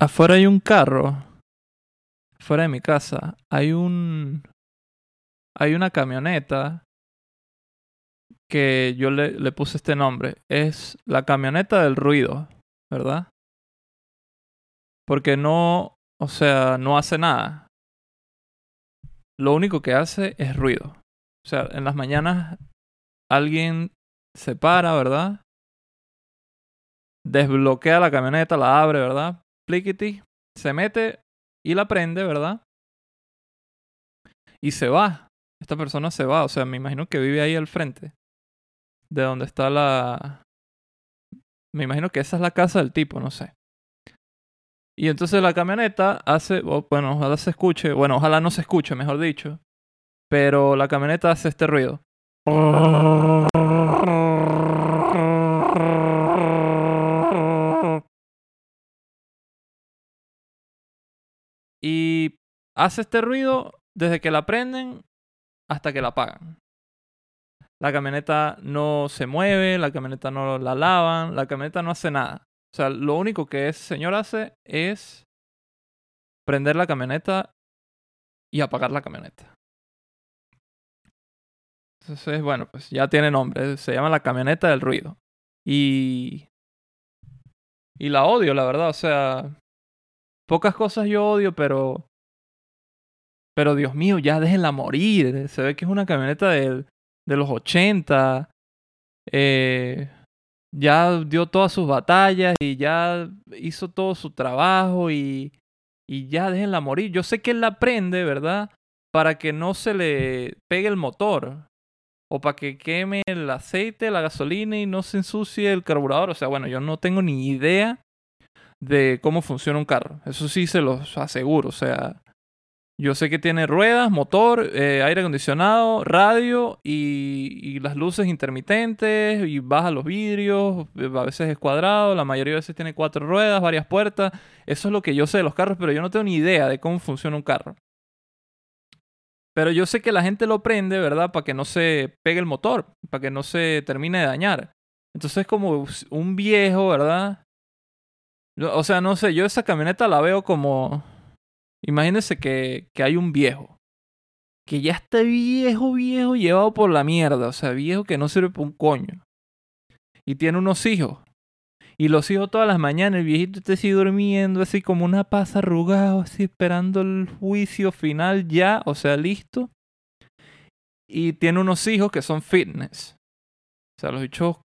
afuera hay un carro. Fuera de mi casa hay un. Hay una camioneta que yo le, le puse este nombre. Es la camioneta del ruido, ¿verdad? Porque no. O sea, no hace nada. Lo único que hace es ruido. O sea, en las mañanas alguien se para, ¿verdad? Desbloquea la camioneta, la abre, ¿verdad? Se mete y la prende, ¿verdad? Y se va. Esta persona se va, o sea, me imagino que vive ahí al frente. De donde está la... Me imagino que esa es la casa del tipo, no sé. Y entonces la camioneta hace, bueno, ojalá se escuche, bueno, ojalá no se escuche, mejor dicho. Pero la camioneta hace este ruido. Hace este ruido desde que la prenden hasta que la apagan. La camioneta no se mueve, la camioneta no la lavan, la camioneta no hace nada. O sea, lo único que ese señor hace es prender la camioneta y apagar la camioneta. Entonces, bueno, pues ya tiene nombre. Se llama la camioneta del ruido. Y. Y la odio, la verdad. O sea. Pocas cosas yo odio, pero. Pero Dios mío, ya déjenla morir. Se ve que es una camioneta de, los 80. Eh, ya dio todas sus batallas y ya hizo todo su trabajo y, y ya déjenla morir. Yo sé que él la prende, ¿verdad? Para que no se le pegue el motor o para que queme el aceite, la gasolina y no se ensucie el carburador. O sea, bueno, yo no tengo ni idea de cómo funciona un carro. Eso sí se los aseguro. O sea, yo sé que tiene ruedas, motor, eh, aire acondicionado, radio y, y, las luces intermitentes y baja los vidrios, a veces es cuadrado, la mayoría de veces tiene cuatro ruedas, varias puertas. Eso es lo que yo sé de los carros, pero yo no tengo ni idea de cómo funciona un carro. Pero yo sé que la gente lo prende, ¿verdad? Para que no se pegue el motor, para que no se termine de dañar. Entonces es como un viejo, ¿verdad? O sea, no sé, yo esa camioneta la veo como Imagínense que, que hay un viejo. Que ya está viejo, viejo, llevado por la mierda. O sea, viejo que no sirve para un coño. Y tiene unos hijos. Y los hijos todas las mañanas, el viejito está así durmiendo, así como una pasa arrugado, así esperando el juicio final ya, o sea, listo. Y tiene unos hijos que son fitness. O sea, los hijos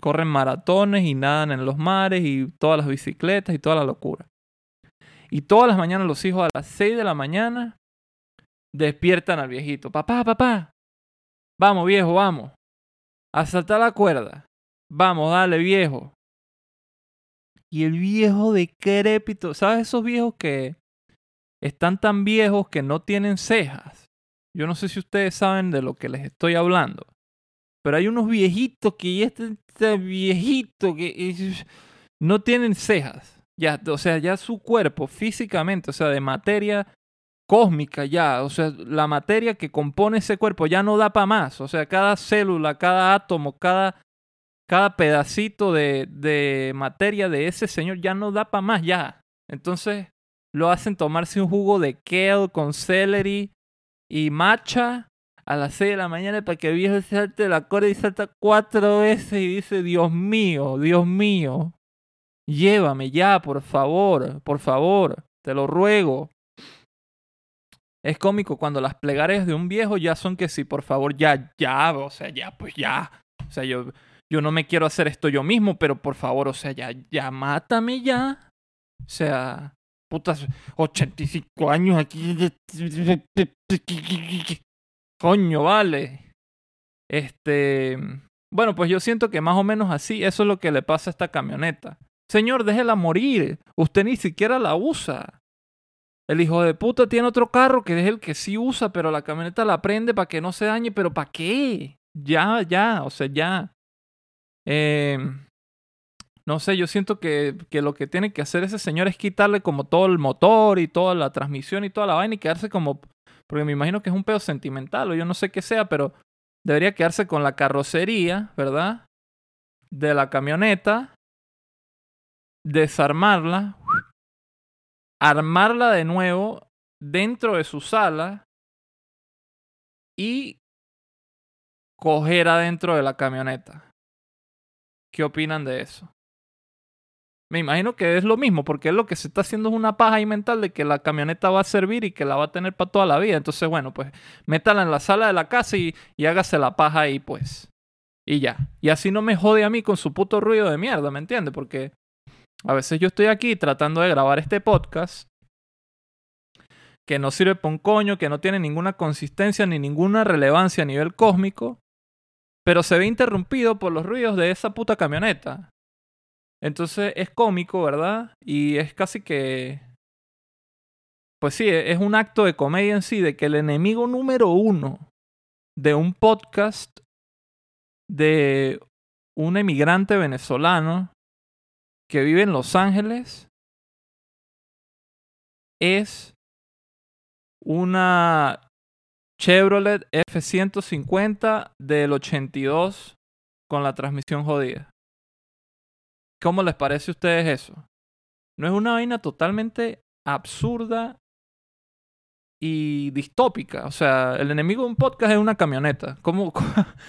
corren maratones y nadan en los mares y todas las bicicletas y toda la locura. Y todas las mañanas los hijos a las 6 de la mañana despiertan al viejito. Papá, papá. Vamos, viejo, vamos. A saltar la cuerda. Vamos, dale, viejo. Y el viejo decrépito, ¿sabes esos viejos que están tan viejos que no tienen cejas? Yo no sé si ustedes saben de lo que les estoy hablando. Pero hay unos viejitos que ya este, este viejito que no tienen cejas. Ya, o sea, ya su cuerpo físicamente, o sea, de materia cósmica ya, o sea, la materia que compone ese cuerpo ya no da para más, o sea, cada célula, cada átomo, cada, cada pedacito de, de materia de ese señor ya no da para más, ya. Entonces lo hacen tomarse un jugo de kale con celery y matcha a las 6 de la mañana para que el viejo salte la cuerda y salta cuatro veces y dice, Dios mío, Dios mío. Llévame ya, por favor, por favor, te lo ruego. Es cómico cuando las plegarias de un viejo ya son que sí, por favor, ya, ya, o sea, ya, pues ya. O sea, yo, yo no me quiero hacer esto yo mismo, pero por favor, o sea, ya, ya, mátame ya. O sea, putas, 85 años aquí. Coño, vale. Este. Bueno, pues yo siento que más o menos así, eso es lo que le pasa a esta camioneta. Señor, déjela morir. Usted ni siquiera la usa. El hijo de puta tiene otro carro que es el que sí usa, pero la camioneta la prende para que no se dañe. ¿Pero para qué? Ya, ya, o sea, ya. Eh, no sé, yo siento que, que, lo que tiene que hacer ese señor es quitarle como todo el motor y toda la transmisión y toda la vaina y quedarse como... Porque me imagino que es un pedo sentimental o yo no sé qué sea, pero debería quedarse con la carrocería, ¿verdad? De la camioneta desarmarla armarla de nuevo dentro de su sala y coger adentro de la camioneta. ¿Qué opinan de eso? Me imagino que es lo mismo, porque lo que se está haciendo es una paja ahí mental de que la camioneta va a servir y que la va a tener para toda la vida. Entonces, bueno, pues métala en la sala de la casa y, y hágase la paja ahí, pues. Y ya. Y así no me jode a mí con su puto ruido de mierda, ¿me entiendes? Porque a veces yo estoy aquí tratando de grabar este podcast que no sirve para un coño, que no tiene ninguna consistencia ni ninguna relevancia a nivel cósmico, pero se ve interrumpido por los ruidos de esa puta camioneta. Entonces es cómico, ¿verdad? Y es casi que... Pues sí, es un acto de comedia en sí, de que el enemigo número uno de un podcast de un emigrante venezolano que vive en Los Ángeles es una Chevrolet F-150 del 82 con la transmisión jodida. ¿Cómo les parece a ustedes eso? ¿No es una vaina totalmente absurda y distópica? O sea, el enemigo de un podcast es una camioneta. ¿Cómo?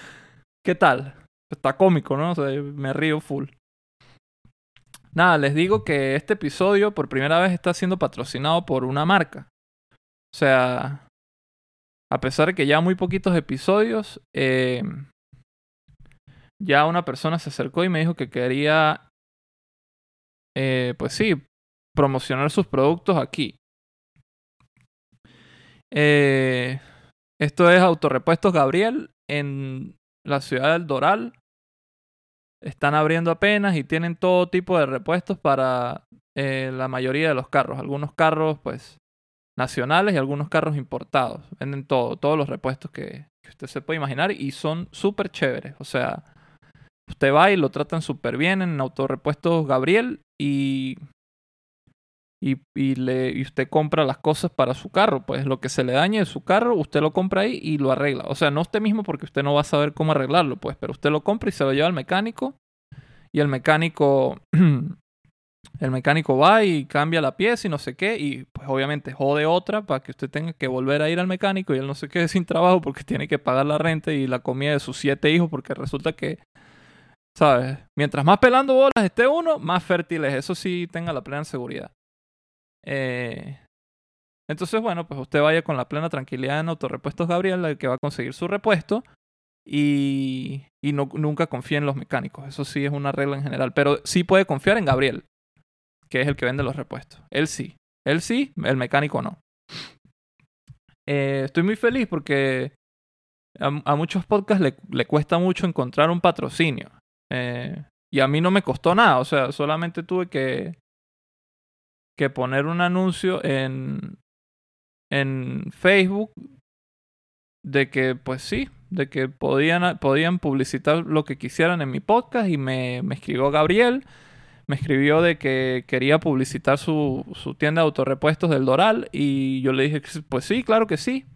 ¿Qué tal? Está cómico, ¿no? O sea, me río full. Nada, les digo que este episodio por primera vez está siendo patrocinado por una marca. O sea, a pesar de que ya muy poquitos episodios, eh, ya una persona se acercó y me dijo que quería, eh, pues sí, promocionar sus productos aquí. Eh, esto es Autorepuestos Gabriel en la ciudad del Doral. Están abriendo apenas y tienen todo tipo de repuestos para la mayoría de los carros. Algunos carros, pues, nacionales y algunos carros importados. Venden todo, todos los repuestos que, usted se puede imaginar y son súper chéveres. O sea, usted va y lo tratan súper bien en Autorepuestos Gabriel y, y, y, le, y usted compra las cosas para su carro. Pues lo que se le dañe de su carro, usted lo compra ahí y lo arregla. O sea, no usted mismo porque usted no va a saber cómo arreglarlo, pues, pero usted lo compra y se lo lleva al mecánico y el mecánico el mecánico va y cambia la pieza y no sé qué, y pues obviamente jode otra para que usted tenga que volver a ir al mecánico y él no se quede sin trabajo porque tiene que pagar la renta y la comida de sus siete hijos porque resulta que, ¿sabes? Mientras más pelando bolas esté uno, más fértil es. Eso sí, tenga la plena seguridad. Eh, entonces, bueno, pues usted vaya con la plena tranquilidad en Autorepuestos Gabriel, que va a conseguir su repuesto. Y, y no, nunca confíe en los mecánicos. Eso sí es una regla en general. Pero sí puede confiar en Gabriel que es el que vende los repuestos. Él sí. Él sí, el mecánico no. Eh, estoy muy feliz porque a, muchos podcasts le, cuesta mucho encontrar un patrocinio. Eh, y a mí no me costó nada. O sea, solamente tuve que, que poner un anuncio en, en Facebook de que, pues sí, de que podían, podían publicitar lo que quisieran en mi podcast y me, me escribió Gabriel me escribió de que quería publicitar su, su tienda de autorrepuestos del Doral y yo le dije, pues sí, claro que sí.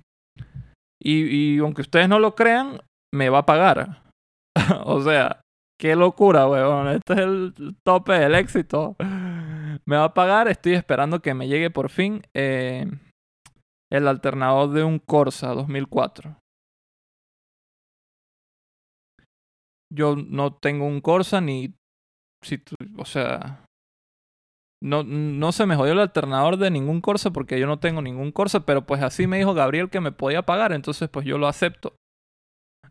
Y, y aunque ustedes no lo crean, me va a pagar. o sea, qué locura, weón. Este es el tope del éxito. Me va a pagar, estoy esperando que me llegue por fin eh, el alternador de un Corsa 2004. Yo no tengo un Corsa ni o sea, no, no se me jodió el alternador de ningún Corsa porque yo no tengo ningún Corsa, pero pues así me dijo Gabriel que me podía pagar, entonces pues yo lo acepto.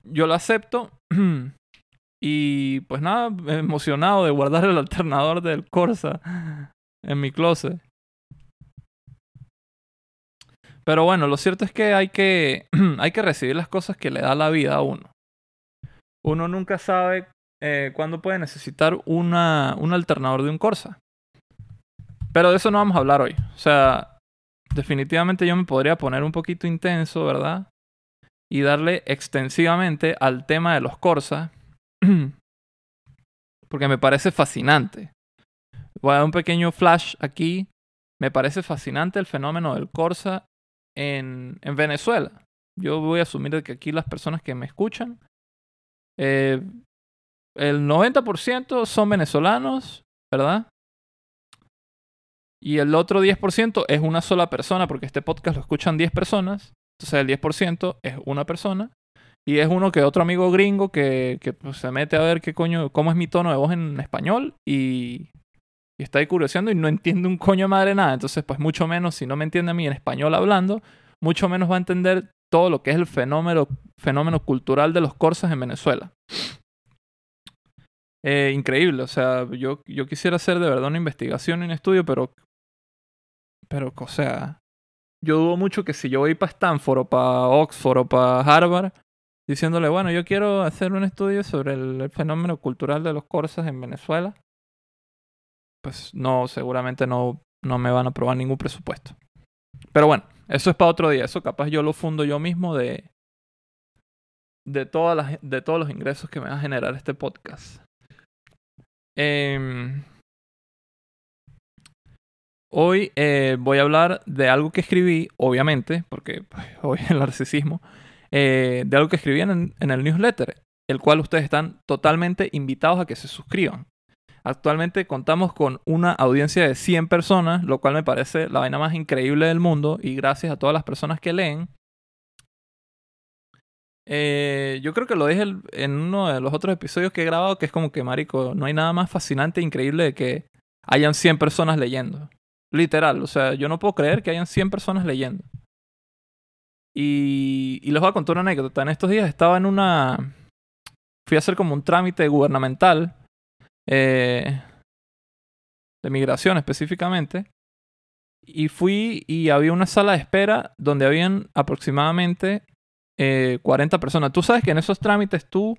Yo lo acepto y pues nada, emocionado de guardar el alternador del Corsa en mi closet. Pero bueno, lo cierto es que hay que, hay que recibir las cosas que le da la vida a uno. Uno nunca sabe eh, cuándo puede necesitar una, un alternador de un Corsa. Pero de eso no vamos a hablar hoy. O sea, definitivamente yo me podría poner un poquito intenso, ¿verdad? Y darle extensivamente al tema de los Corsa. porque me parece fascinante. Voy a dar un pequeño flash aquí. Me parece fascinante el fenómeno del Corsa en, en Venezuela. Yo voy a asumir que aquí las personas que me escuchan eh, el 90% son venezolanos, ¿verdad? Y el otro 10% es una sola persona, porque este podcast lo escuchan 10 personas. Entonces el 10% es una persona. Y es uno que otro amigo gringo que, que pues, se mete a ver qué coño, cómo es mi tono de voz en español y, y está ahí y no entiende un coño madre nada. Entonces, pues mucho menos, si no me entiende a mí en español hablando, mucho menos va a entender todo lo que es el fenómeno, fenómeno cultural de los corsas en Venezuela. Eh, increíble, o sea, yo, yo quisiera hacer de verdad una investigación y un estudio, pero, pero, o sea, yo dudo mucho que si yo voy para Stanford o para Oxford o para Harvard, diciéndole, bueno, yo quiero hacer un estudio sobre el, fenómeno cultural de los corsas en Venezuela, pues no, seguramente no, no me van a aprobar ningún presupuesto. Pero bueno, eso es para otro día. Eso capaz yo lo fundo yo mismo de, de, todas las, de todos los ingresos que me va a generar este podcast. Em, hoy eh, voy a hablar de algo que escribí, obviamente, porque pues, hoy el narcisismo, eh, de algo que escribí en, en el newsletter, el cual ustedes están totalmente invitados a que se suscriban. Actualmente contamos con una audiencia de 100 personas, lo cual me parece la vaina más increíble del mundo y gracias a todas las personas que leen. Eh, yo creo que lo dije en uno de los otros episodios que he grabado, que es como que, Marico, no hay nada más fascinante e increíble de que hayan 100 personas leyendo. Literal, o sea, yo no puedo creer que hayan 100 personas leyendo. Y, y les voy a contar una anécdota. En estos días estaba en una... Fui a hacer como un trámite gubernamental eh, de migración específicamente. Y fui y había una sala de espera donde habían aproximadamente 40 eh, personas. Tú sabes que en esos trámites tú...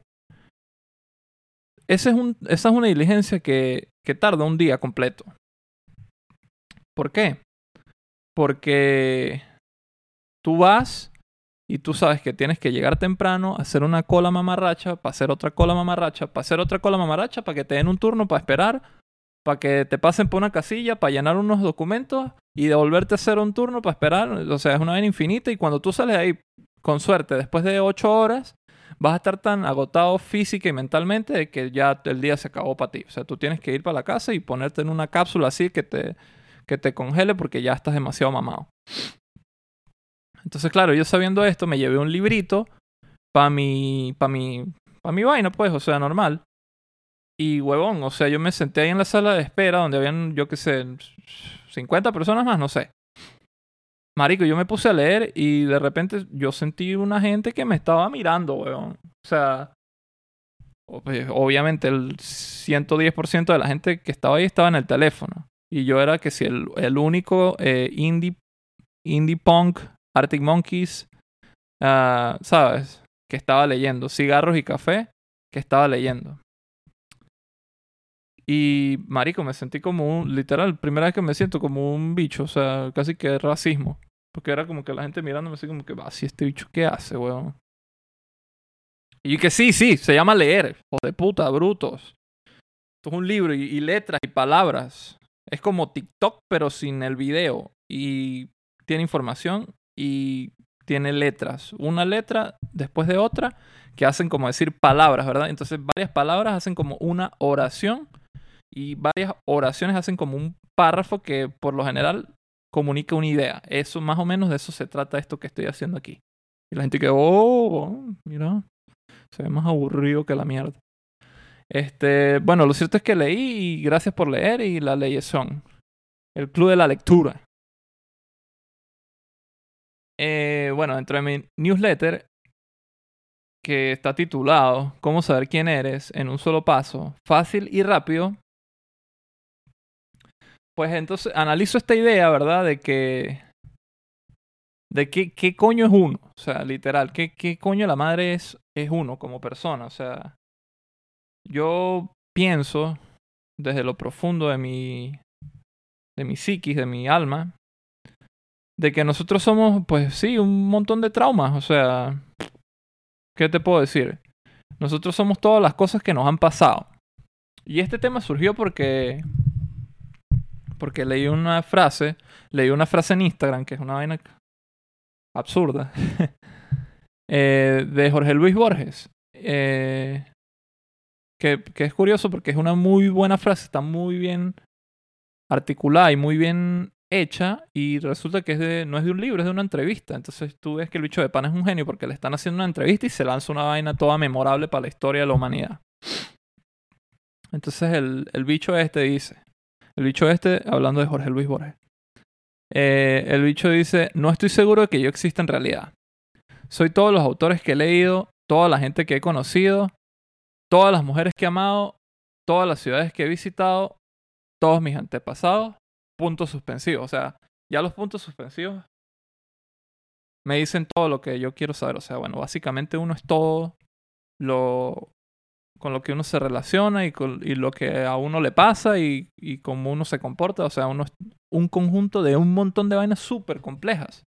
Es un, esa es una diligencia que, que tarda un día completo. ¿Por qué? Porque tú vas y tú sabes que tienes que llegar temprano, hacer una cola mamarracha, para hacer otra cola mamarracha, para hacer otra cola mamarracha, para que te den un turno para esperar, para que te pasen por una casilla, para llenar unos documentos y devolverte a hacer un turno para esperar. O sea, es una vez infinita y cuando tú sales ahí, con suerte, después de ocho horas, vas a estar tan agotado física y mentalmente de que ya el día se acabó para ti. O sea, tú tienes que ir para la casa y ponerte en una cápsula así que te, que te congele porque ya estás demasiado mamado. Entonces, claro, yo sabiendo esto, me llevé un librito para mi, para mi, para mi vaina, pues, o sea, normal. Y huevón, o sea, yo me senté ahí en la sala de espera donde habían, yo qué sé, 50 personas más, no sé. Marico, yo me puse a leer y de repente yo sentí una gente que me estaba mirando, weón. O sea, pues, obviamente el 110% de la gente que estaba ahí estaba en el teléfono. Y yo era que si el, el único eh, indie, indie punk Arctic Monkeys, ah, ¿sabes? Que estaba leyendo. Cigarros y café, que estaba leyendo. Y, marico, me sentí como un, literal, primera vez que me siento como un bicho, o sea, casi que racismo. Porque era como que la gente mirándome así como que, va, si este bicho, ¿qué hace, weón? Y que sí, sí, se llama leer, o de puta, brutos. Esto es un libro y, y letras y palabras. Es como TikTok, pero sin el video. Y tiene información y tiene letras, una letra después de otra, que hacen como decir palabras, ¿verdad? Entonces varias palabras hacen como una oración y varias oraciones hacen como un párrafo que por lo general comunica una idea. Eso más o menos de eso se trata esto que estoy haciendo aquí. Y la gente que, oh, mira, se ve más aburrido que la mierda. Este, bueno, lo cierto es que leí y gracias por leer y la leyes son el club de la lectura. Eh, bueno, dentro de mi newsletter, que está titulado Cómo saber quién eres en un solo paso, fácil y rápido, pues entonces analizo esta idea, ¿verdad? De que... De qué, qué coño es uno. O sea, literal, qué, qué coño la madre es, es uno como persona. O sea, yo pienso desde lo profundo de mi, de mi psiquis, de mi alma, de que nosotros somos, pues sí, un montón de traumas. O sea, ¿qué te puedo decir? Nosotros somos todas las cosas que nos han pasado. Y este tema surgió porque. Porque leí una frase. Leí una frase en Instagram, que es una vaina absurda. eh, de Jorge Luis Borges. Eh, que, que es curioso porque es una muy buena frase, está muy bien articulada y muy bien hecha y resulta que es de, no es de un libro, es de una entrevista. Entonces tú ves que el bicho de pan es un genio porque le están haciendo una entrevista y se lanza una vaina toda memorable para la historia de la humanidad. Entonces el, el bicho este dice, el bicho este, hablando de Jorge Luis Borges, eh, el bicho dice, no estoy seguro de que yo exista en realidad. Soy todos los autores que he leído, toda la gente que he conocido, todas las mujeres que he amado, todas las ciudades que he visitado, todos mis antepasados, puntos suspensivos. O sea, ya los puntos suspensivos me dicen todo lo que yo quiero saber. O sea, bueno, básicamente uno es todo lo con lo que uno se relaciona y, con, y lo que a uno le pasa y, y cómo uno se comporta. O sea, uno es un conjunto de un montón de vainas súper complejas.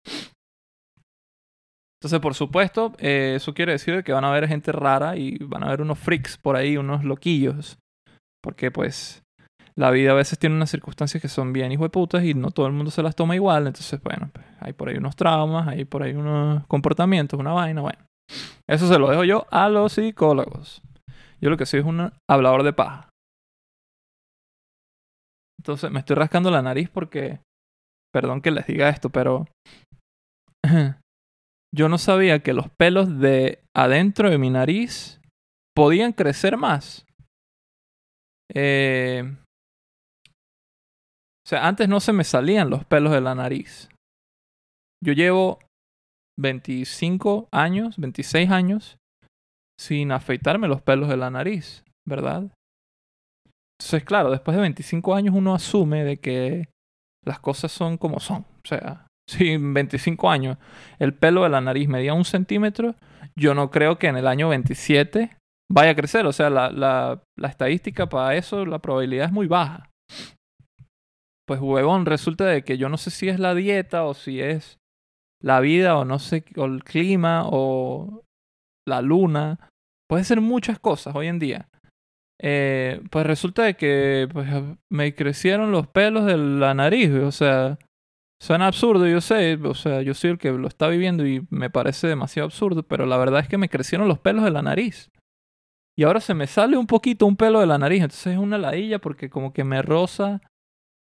Entonces, por supuesto, eh, eso quiere decir que van a haber gente rara y van a haber unos freaks por ahí, unos loquillos. Porque pues la vida a veces tiene unas circunstancias que son bien hijo de putas y no todo el mundo se las toma igual. Entonces, bueno, pues, hay por ahí unos traumas, hay por ahí unos comportamientos, una vaina, bueno. Eso se lo dejo yo a los psicólogos. Yo lo que soy es un hablador de paja. Entonces, me estoy rascando la nariz porque, perdón que les diga esto, pero yo no sabía que los pelos de adentro de mi nariz podían crecer más. Eh, o sea, antes no se me salían los pelos de la nariz. Yo llevo 25 años, 26 años, sin afeitarme los pelos de la nariz, ¿verdad? Entonces, claro, después de 25 años uno asume de que las cosas son como son. O sea, si en 25 años el pelo de la nariz medía un centímetro, yo no creo que en el año 27 vaya a crecer. O sea, la, la, la estadística para eso, la probabilidad es muy baja pues huevón, resulta de que yo no sé si es la dieta o si es la vida o no sé, o el clima o la luna. Puede ser muchas cosas hoy en día. Eh, pues resulta de que pues, me crecieron los pelos de la nariz, o sea, suena absurdo, yo sé, o sea, yo soy el que lo está viviendo y me parece demasiado absurdo, pero la verdad es que me crecieron los pelos de la nariz. Y ahora se me sale un poquito un pelo de la nariz, entonces es una ladilla porque como que me roza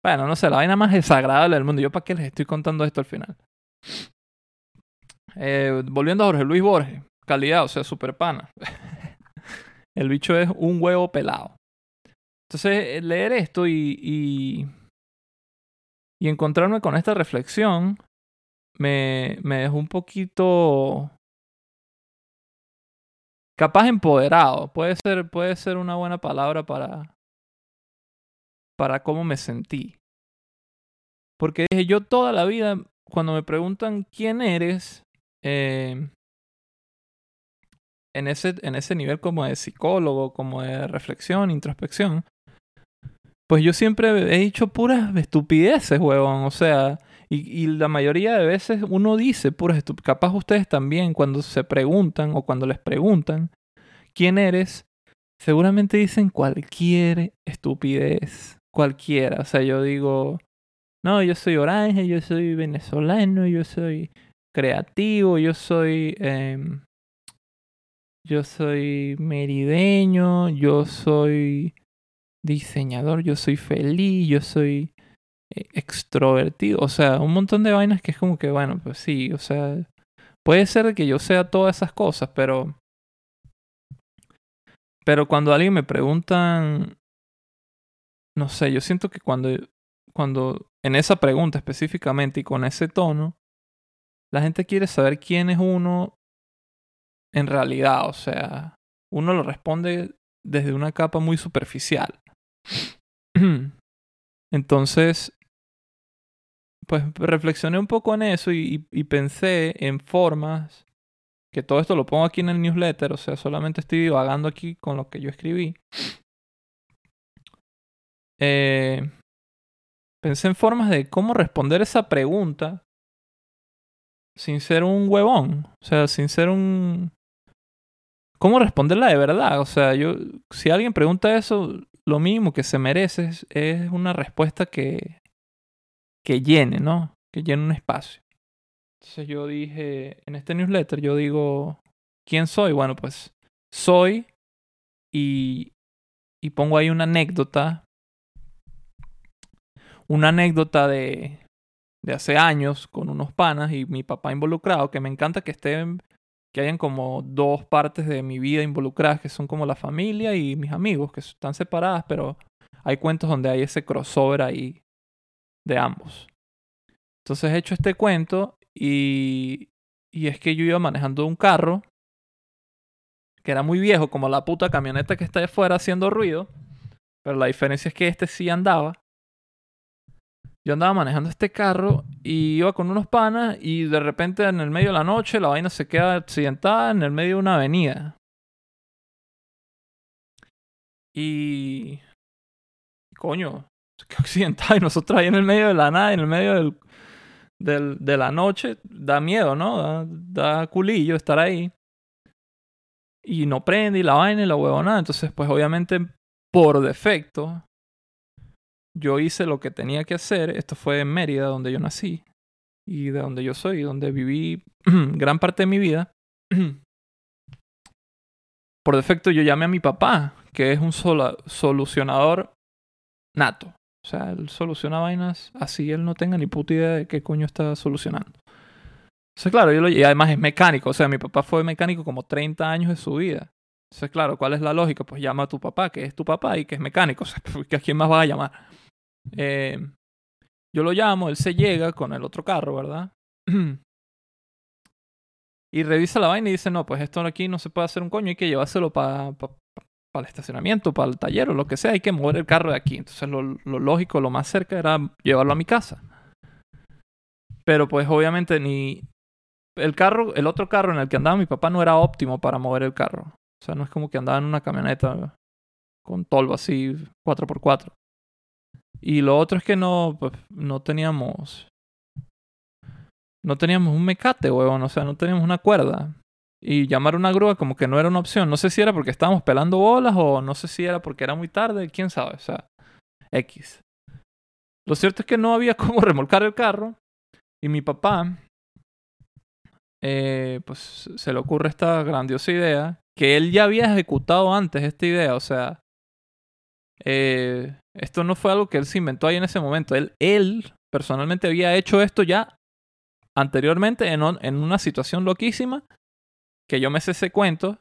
bueno, no sé, la vaina más desagradable del mundo. ¿Yo para qué les estoy contando esto al final? Eh, volviendo a Jorge Luis Borges. Calidad, o sea, super pana. El bicho es un huevo pelado. Entonces, eh, leer esto y, y, encontrarme con esta reflexión me, me dejó un poquito capaz empoderado. Puede ser, puede ser una buena palabra para, para cómo me sentí. Porque dije, yo toda la vida, cuando me preguntan quién eres, eh, en, ese, en ese nivel como de psicólogo, como de reflexión, introspección, pues yo siempre he dicho puras estupideces, huevón. O sea, y, y, la mayoría de veces uno dice puras estupideces. Capaz ustedes también, cuando se preguntan o cuando les preguntan quién eres, seguramente dicen cualquier estupidez cualquiera. O sea, yo digo, no, yo soy orange, yo soy venezolano, yo soy creativo, yo soy... Eh, yo soy merideño, yo soy diseñador, yo soy feliz, yo soy eh, extrovertido. O sea, un montón de vainas que es como que, bueno, pues sí, o sea, puede ser que yo sea todas esas cosas, pero... Pero cuando alguien me preguntan no sé, yo siento que cuando, cuando en esa pregunta específicamente y con ese tono, la gente quiere saber quién es uno en realidad, o sea, uno lo responde desde una capa muy superficial. Entonces, pues reflexioné un poco en eso y, pensé en formas, que todo esto lo pongo aquí en el newsletter, o sea, solamente estoy divagando aquí con lo que yo escribí, eh, pensé en formas de cómo responder esa pregunta sin ser un huevón. O sea, sin ser un... ¿Cómo responderla de verdad? O sea, yo, si alguien pregunta eso, lo mínimo que se merece es, una respuesta que, que llene, ¿no? Que llene un espacio. Entonces yo dije, en este newsletter yo digo, ¿quién soy? Bueno, pues soy y, y pongo ahí una anécdota una anécdota de, de hace años con unos panas y mi papá involucrado, que me encanta que estén, que hayan como dos partes de mi vida involucradas, que son como la familia y mis amigos, que están separadas, pero hay cuentos donde hay ese crossover ahí de ambos. Entonces he hecho este cuento y, y es que yo iba manejando un carro que era muy viejo, como la puta camioneta que está afuera haciendo ruido, pero la diferencia es que este sí andaba. Yo andaba manejando este carro y iba con unos panas y de repente en el medio de la noche la vaina se queda accidentada en el medio de una avenida. Y... Coño, se quedó accidentada y nosotros ahí en el medio de la nada, en el medio del, del, de la noche, da miedo, ¿no? Da, da culillo estar ahí. Y no prende y la vaina y la huevonada. Entonces, pues obviamente, por defecto, yo hice lo que tenía que hacer. Esto fue en Mérida, donde yo nací. Y de donde yo soy, donde viví gran parte de mi vida. por defecto, yo llamé a mi papá, que es un solucionador nato. O sea, él soluciona vainas así él no tenga ni puta idea de qué coño está solucionando. Entonces, claro, yo lo, y además es mecánico. O sea, mi papá fue mecánico como 30 años de su vida. Entonces, claro, ¿cuál es la lógica? Pues llama a tu papá, que es tu papá y que es mecánico. O sea, ¿a quién más vas a llamar? Eh, yo lo llamo, él se llega con el otro carro, ¿verdad? y revisa la vaina y dice, no, pues esto aquí no se puede hacer un coño, hay que llevárselo para para el estacionamiento, para el taller o lo que sea, hay que mover el carro de aquí. Entonces lo, lógico, lo más cerca era llevarlo a mi casa. Pero pues obviamente ni el carro, el otro carro en el que andaba mi papá no era óptimo para mover el carro. O sea, no es como que andaba en una camioneta con tolvo así 4x4. Y lo otro es que no, pues, no teníamos. No teníamos un mecate, huevón. O sea, no teníamos una cuerda y llamar una grúa como que no era una opción. No sé si era porque estábamos pelando bolas o no sé si era porque era muy tarde, quién sabe, o sea, X. Lo cierto es que no había cómo remolcar el carro y mi papá, eh, pues se le ocurre esta grandiosa idea que él ya había ejecutado antes esta idea, o sea, eh, esto no fue algo que él se inventó ahí en ese momento, él, él personalmente había hecho esto ya anteriormente en, en una situación loquísima que yo me sé ese cuento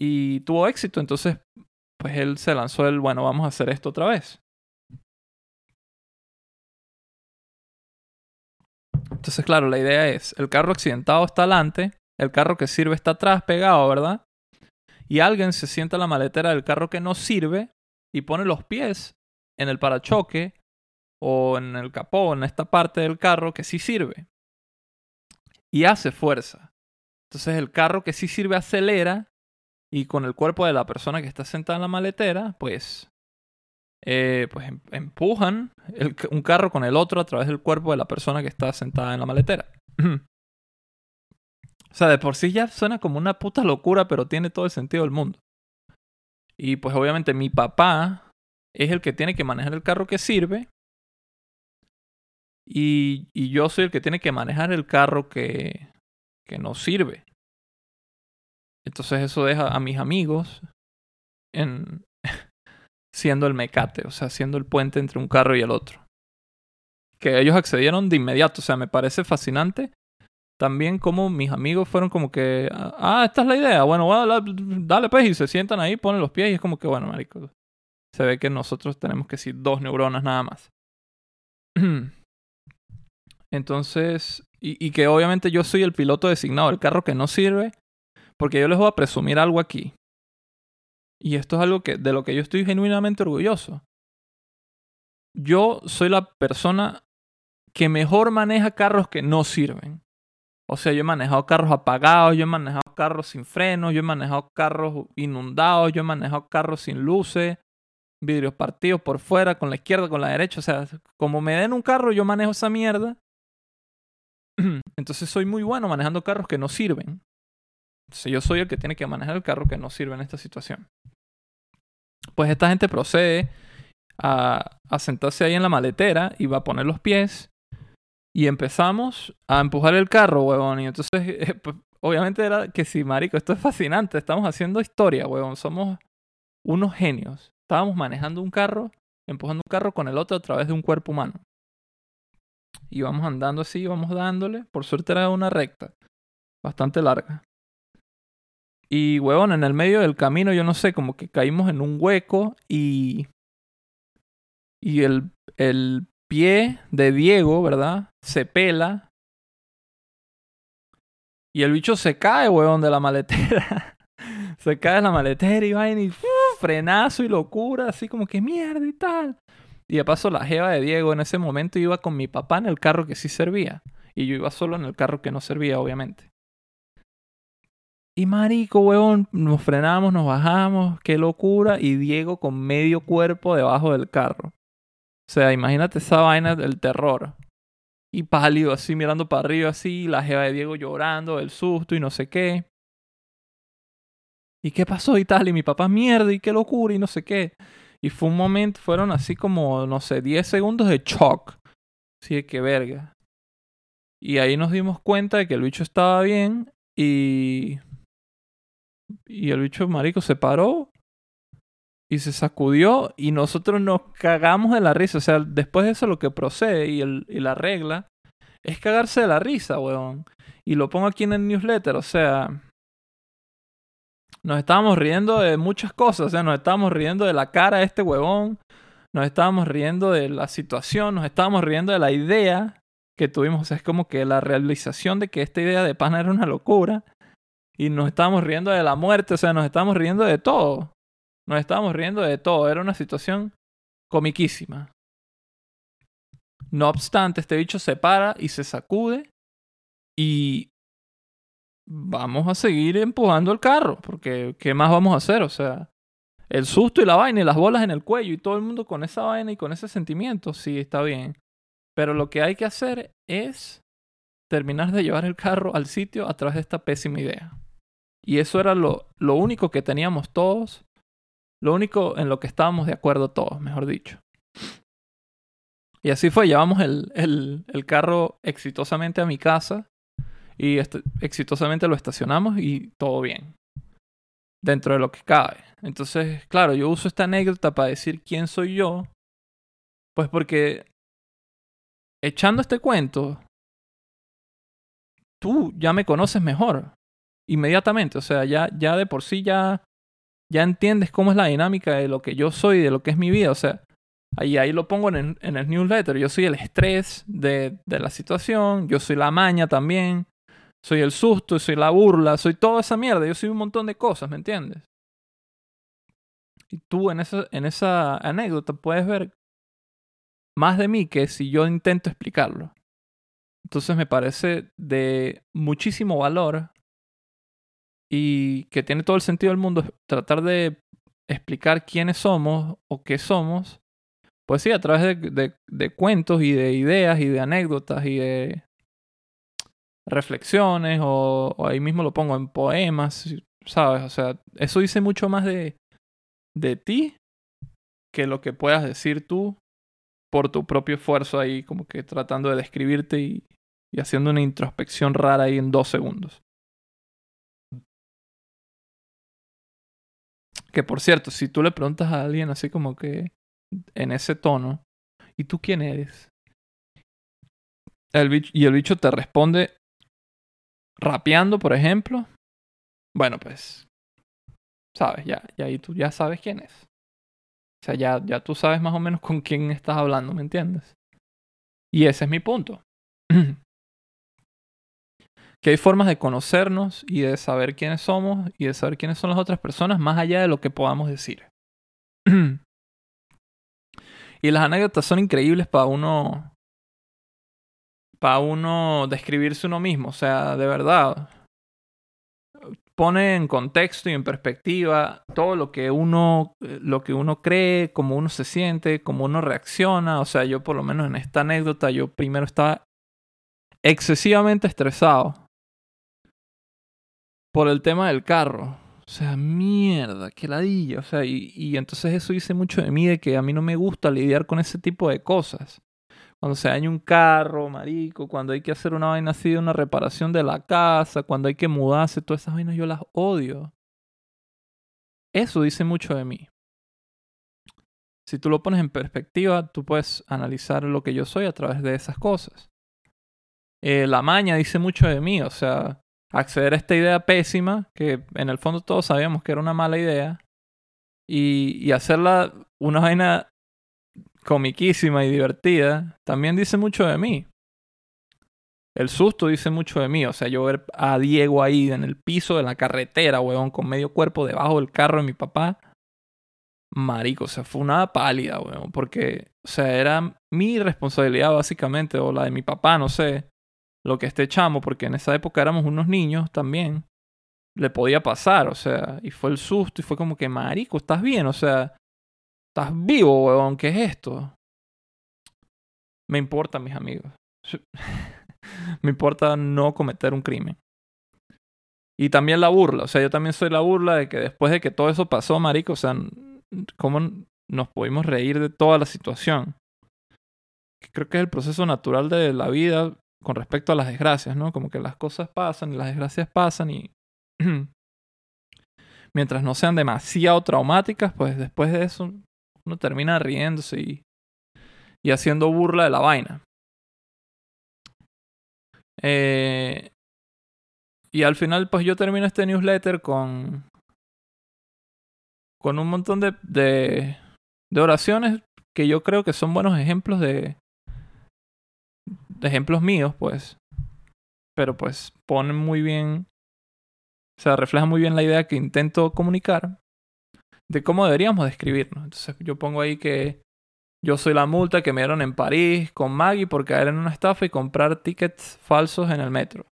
y tuvo éxito. Entonces, pues él se lanzó el, bueno, vamos a hacer esto otra vez. Entonces, claro, la idea es, el carro accidentado está adelante, el carro que sirve está atrás pegado, ¿verdad? Y alguien se sienta en la maletera del carro que no sirve y pone los pies en el parachoque o en el capó, en esta parte del carro que sí sirve. Y hace fuerza. Entonces el carro que sí sirve acelera y con el cuerpo de la persona que está sentada en la maletera, pues, eh, pues em, empujan un carro con el otro a través del cuerpo de la persona que está sentada en la maletera. o sea, de por sí ya suena como una puta locura, pero tiene todo el sentido del mundo. Y pues obviamente mi papá es el que tiene que manejar el carro que sirve. Y, y yo soy el que tiene que manejar el carro que, que no sirve. Entonces eso deja a mis amigos en siendo el mecate, o sea, siendo el puente entre un carro y el otro. Que ellos accedieron de inmediato, o sea, me parece fascinante también como mis amigos fueron como que, ah, esta es la idea, bueno, bueno dale pues y se sientan ahí, ponen los pies y es como que, bueno, marico, se ve que nosotros tenemos que decir dos neuronas nada más. Entonces, y, que obviamente yo soy el piloto designado del carro que no sirve, porque yo les voy a presumir algo aquí. Y esto es algo que, de lo que yo estoy genuinamente orgulloso. Yo soy la persona que mejor maneja carros que no sirven. O sea, yo he manejado carros apagados, yo he manejado carros sin frenos, yo he manejado carros inundados, yo he manejado carros sin luces, vidrios partidos por fuera, con la izquierda, con la derecha. O sea, como me den un carro, yo manejo esa mierda Entonces soy muy bueno manejando carros que no sirven. Entonces yo soy el que tiene que manejar el carro que no sirve en esta situación. Pues esta gente procede a, sentarse ahí en la maletera y va a poner los pies. Y empezamos a empujar el carro, huevón. Y entonces, eh, pues, obviamente era que sí, marico, esto es fascinante. Estamos haciendo historia, huevón. Somos unos genios. Estábamos manejando un carro empujando un carro con el otro a través de un cuerpo humano. Y vamos andando así, vamos dándole. Por suerte era una recta, bastante larga. Y, huevón, en el medio del camino, yo no sé, como que caímos en un hueco y. Y el, el pie de Diego, ¿verdad? Se pela. Y el bicho se cae, huevón, de la maletera. se cae de la maletera y va y frenazo y locura, así como que mierda y tal. Y de paso la jeva de Diego en ese momento iba con mi papá en el carro que sí servía. Y yo iba solo en el carro que no servía, obviamente. Y marico, huevón, nos frenamos, nos bajamos, qué locura. Y Diego con medio cuerpo debajo del carro. Sea, imagínate esa vaina del terror. Y pálido, así mirando para arriba, así, la jeva de Diego llorando, el susto y no sé qué. ¿Y qué pasó y tal? Y mi papá, mierda, y qué locura y no sé qué. Y fue un momento, fueron así como, no sé, 10 segundos de shock. Así de que verga. Y ahí nos dimos cuenta de que el bicho estaba bien y y el bicho marico se paró y se sacudió y nosotros nos cagamos de la risa. O sea, después de eso lo que procede y, el, y la regla es cagarse de la risa, weón. Y lo pongo aquí en el newsletter, o sea... Nos estábamos riendo de muchas cosas, o sea, nos estábamos riendo de la cara de este huevón, nos estábamos riendo de la situación, nos estábamos riendo de la idea que tuvimos, o sea, es como que la realización de que esta idea de pana era una locura y nos estábamos riendo de la muerte, o sea, nos estábamos riendo de todo. Nos estábamos riendo de todo. Era una situación comiquísima. No obstante, este bicho se para y se sacude y vamos a seguir empujando el carro, porque ¿qué más vamos a hacer? O sea, el susto y la vaina y las bolas en el cuello y todo el mundo con esa vaina y con ese sentimiento, sí, está bien. Pero lo que hay que hacer es terminar de llevar el carro al sitio a través de esta pésima idea. Y eso era lo, lo único que teníamos todos, lo único en lo que estábamos de acuerdo todos, mejor dicho. Y así fue, llevamos el, el, carro exitosamente a mi casa y exitosamente lo estacionamos y todo bien, dentro de lo que cabe. Entonces, claro, yo uso esta anécdota para decir quién soy yo, pues porque echando este cuento, tú ya me conoces mejor inmediatamente. O sea, ya, ya de por sí ya, ya entiendes cómo es la dinámica de lo que yo soy, de lo que es mi vida. O sea, ahí, ahí lo pongo en el, newsletter. Yo soy el estrés de, de la situación, yo soy la maña también, soy el susto, soy la burla, soy toda esa mierda. Yo soy un montón de cosas, ¿me entiendes? Y tú en esa, en esa anécdota puedes ver más de mí que si yo intento explicarlo. Entonces me parece de muchísimo valor y que tiene todo el sentido del mundo tratar de explicar quiénes somos o qué somos, pues sí, a través de, de, cuentos y de ideas y de anécdotas y de reflexiones o, ahí mismo lo pongo en poemas, ¿sabes? O sea, eso dice mucho más de, de ti que lo que puedas decir tú por tu propio esfuerzo ahí, como que tratando de describirte y, y haciendo una introspección rara ahí en dos segundos. Que por cierto, si tú le preguntas a alguien así como que en ese tono, ¿y tú quién eres? El bicho, y el bicho te responde rapeando, por ejemplo. Bueno, pues, sabes, ya, ya ahí tú ya sabes quién es. O sea, ya, ya tú sabes más o menos con quién estás hablando, ¿me entiendes? Y ese es mi punto. que hay formas de conocernos y de saber quiénes somos y de saber quiénes son las otras personas más allá de lo que podamos decir. y las anécdotas son increíbles para uno para uno describirse uno mismo, o sea, de verdad pone en contexto y en perspectiva todo lo que uno lo que uno cree, cómo uno se siente, cómo uno reacciona, o sea, yo por lo menos en esta anécdota yo primero estaba excesivamente estresado por el tema del carro. O sea, mierda, qué ladilla. O sea, y, y, entonces eso dice mucho de mí, de que a mí no me gusta lidiar con ese tipo de cosas. Cuando se daña un carro, marico, cuando hay que hacer una vaina así de una reparación de la casa, cuando hay que mudarse, todas esas vainas yo las odio. Eso dice mucho de mí. si tú lo pones en perspectiva, tú puedes analizar lo que yo soy a través de esas cosas. Eh, la maña dice mucho de mí, o sea, acceder a esta idea pésima, que en el fondo todos sabíamos que era una mala idea, y, hacerla una vaina comiquísima y divertida, también dice mucho de mí. El susto dice mucho de mí. O sea, yo ver a Diego ahí en el piso de la carretera, weón, con medio cuerpo debajo del carro de mi papá. Marico, o sea, fue una pálida, weón. Porque, o sea, era mi responsabilidad básicamente, o la de mi papá, no sé. Lo que este chamo, porque en esa época éramos unos niños también. Le podía pasar, o sea, y fue el susto y fue como que, marico, ¿estás bien? O sea, ¿estás vivo, weón? ¿Qué es esto? Me importa, mis amigos. me importa no cometer un crimen. Y también la burla, o sea, yo también soy la burla de que después de que todo eso pasó, marico, o sea, cómo nos pudimos reír de toda la situación. Creo que es el proceso natural de la vida con respecto a las desgracias, ¿no? Como que las cosas pasan y las desgracias pasan y mientras no sean demasiado traumáticas, pues después de eso uno termina riéndose y, y haciendo burla de la vaina. Eh, y al final, pues yo termino este newsletter con. con un montón de, de, de oraciones que yo creo que son buenos ejemplos de. Ejemplos míos, pues. Pero pues ponen muy bien. O sea, refleja muy bien la idea que intento comunicar de cómo deberíamos describirnos. Entonces yo pongo ahí que yo soy la multa que me dieron en París con Maggie por caer en una estafa y comprar tickets falsos en el metro.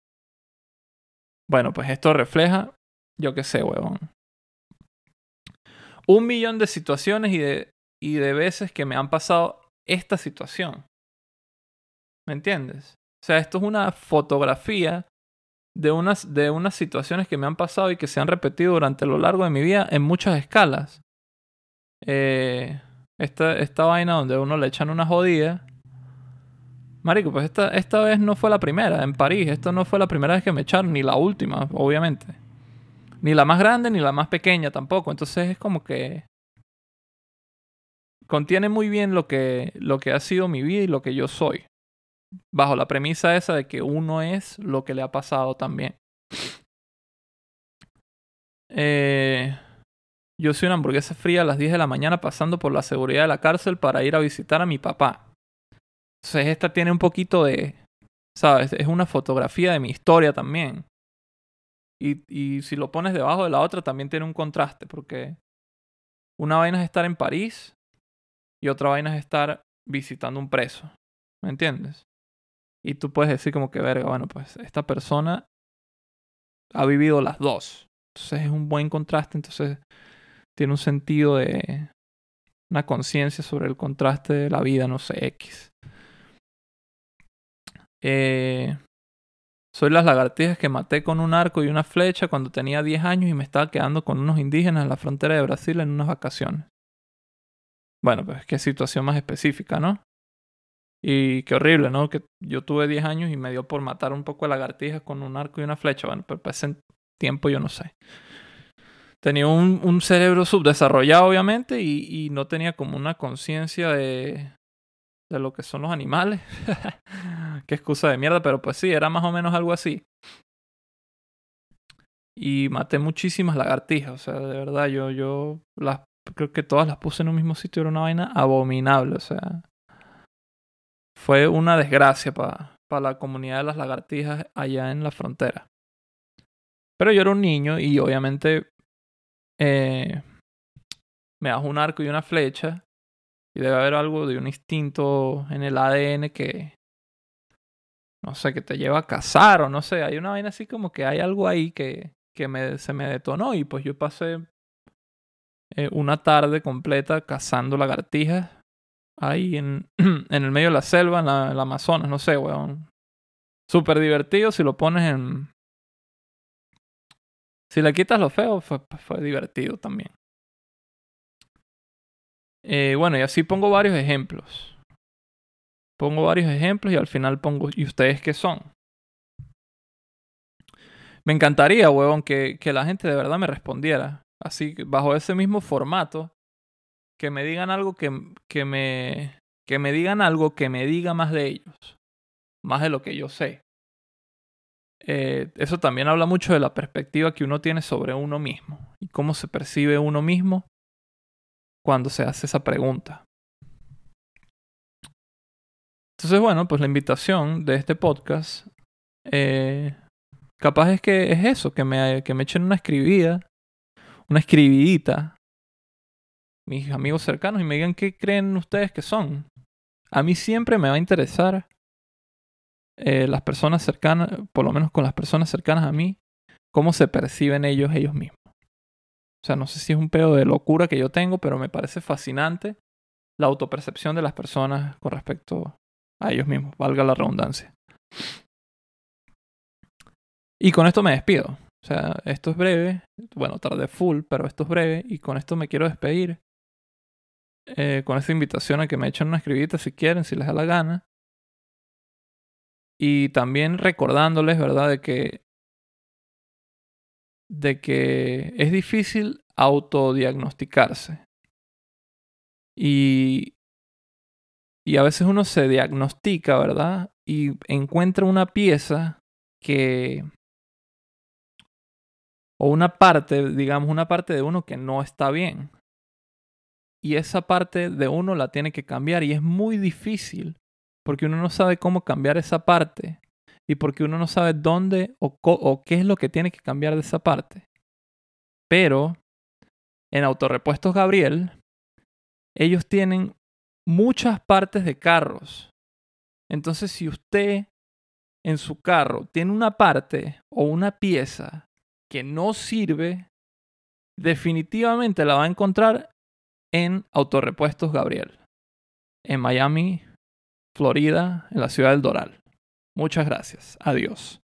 Bueno, pues esto refleja, yo qué sé, huevón. Un millón de situaciones y de, y de veces que me han pasado esta situación. ¿Me entiendes? O sea, esto es una fotografía de unas, de unas situaciones que me han pasado y que se han repetido durante lo largo de mi vida en muchas escalas. Eh, esta, esta vaina donde uno le echan una jodida. Marico, pues esta, esta vez no fue la primera en París. Esta no fue la primera vez que me echaron, ni la última, obviamente. Ni la más grande, ni la más pequeña tampoco. Entonces es como que. Contiene muy bien lo que, lo que ha sido mi vida y lo que yo soy. Bajo la premisa esa de que uno es lo que le ha pasado también. Eh, yo soy una hamburguesa fría a las 10 de la mañana pasando por la seguridad de la cárcel para ir a visitar a mi papá. Entonces esta tiene un poquito de... ¿Sabes? Es una fotografía de mi historia también. Y, y si lo pones debajo de la otra también tiene un contraste porque una vaina es estar en París y otra vaina es estar visitando un preso. ¿Me entiendes? Y tú puedes decir como que, verga, bueno, pues esta persona ha vivido las dos. Entonces es un buen contraste. Entonces tiene un sentido de una conciencia sobre el contraste de la vida, no sé, X. Eh, soy las lagartijas que maté con un arco y una flecha cuando tenía 10 años y me estaba quedando con unos indígenas en la frontera de Brasil en unas vacaciones. Bueno, pues qué situación más específica, ¿no? Y qué horrible, ¿no? Que yo tuve 10 años y me dio por matar un poco de lagartijas con un arco y una flecha. Bueno, pero para ese tiempo yo no sé tenía un, un, cerebro subdesarrollado, obviamente, y, y no tenía como una conciencia de, de lo que son los animales. Qué excusa de mierda, pero pues sí, era más o menos algo así. Y maté muchísimas lagartijas, o sea, de verdad, yo, yo las, creo que todas las puse en un mismo sitio, era una vaina abominable, o sea. Fue una desgracia para pa la comunidad de las lagartijas allá en la frontera. Pero yo era un niño y obviamente eh, me das un arco y una flecha y debe haber algo de un instinto en el ADN que, no sé, que te lleva a cazar o no sé, hay una vaina así como que hay algo ahí que, que me, se me detonó y pues yo pasé eh, una tarde completa cazando lagartijas ahí en, en el medio de la selva, en la, Amazonas, no sé, weón. Súper divertido si lo pones en, si le quitas lo feo, fue, fue divertido también. Eh, bueno, y así pongo varios ejemplos. Pongo varios ejemplos y al final pongo, ¿y ustedes qué son? Me encantaría, huevón, que, que la gente de verdad me respondiera. Así, bajo ese mismo formato, que me digan algo que, que me que me digan algo que me diga más de ellos, más de lo que yo sé. Eh, eso también habla mucho de la perspectiva que uno tiene sobre uno mismo y cómo se percibe uno mismo cuando se hace esa pregunta. Entonces, bueno, pues la invitación de este podcast, eh, capaz es que es eso, que me, que me echen una escribida, una escribidita, mis amigos cercanos y me digan qué creen ustedes que son. A mí siempre me va a interesar eh, las personas cercanas, por lo menos con las personas cercanas a mí, cómo se perciben ellos ellos mismos. O sea, no sé si es un pedo de locura que yo tengo, pero me parece fascinante la autopercepción de las personas con respecto a ellos mismos, valga la redundancia. Y con esto me despido. O sea, esto es breve. Bueno, tarde full, pero esto es breve. Y con esto me quiero despedir. Eh, con esta invitación a que me echen una escribita si quieren, si les da la gana. Y también recordándoles, ¿verdad?, de que, de que es difícil autodiagnosticarse. Y, y a veces uno se diagnostica, ¿verdad? Y encuentra una pieza que... O una parte, digamos, una parte de uno que no está bien y esa parte de uno la tiene que cambiar y es muy difícil porque uno no sabe cómo cambiar esa parte y porque uno no sabe dónde o, qué es lo que tiene que cambiar de esa parte. Pero en Autorepuestos Gabriel, ellos tienen muchas partes de carros. Entonces, si usted en su carro tiene una parte o una pieza que no sirve, definitivamente la va a encontrar en Autorepuestos Gabriel, en Miami, Florida, en la ciudad del Doral. Muchas gracias. Adiós.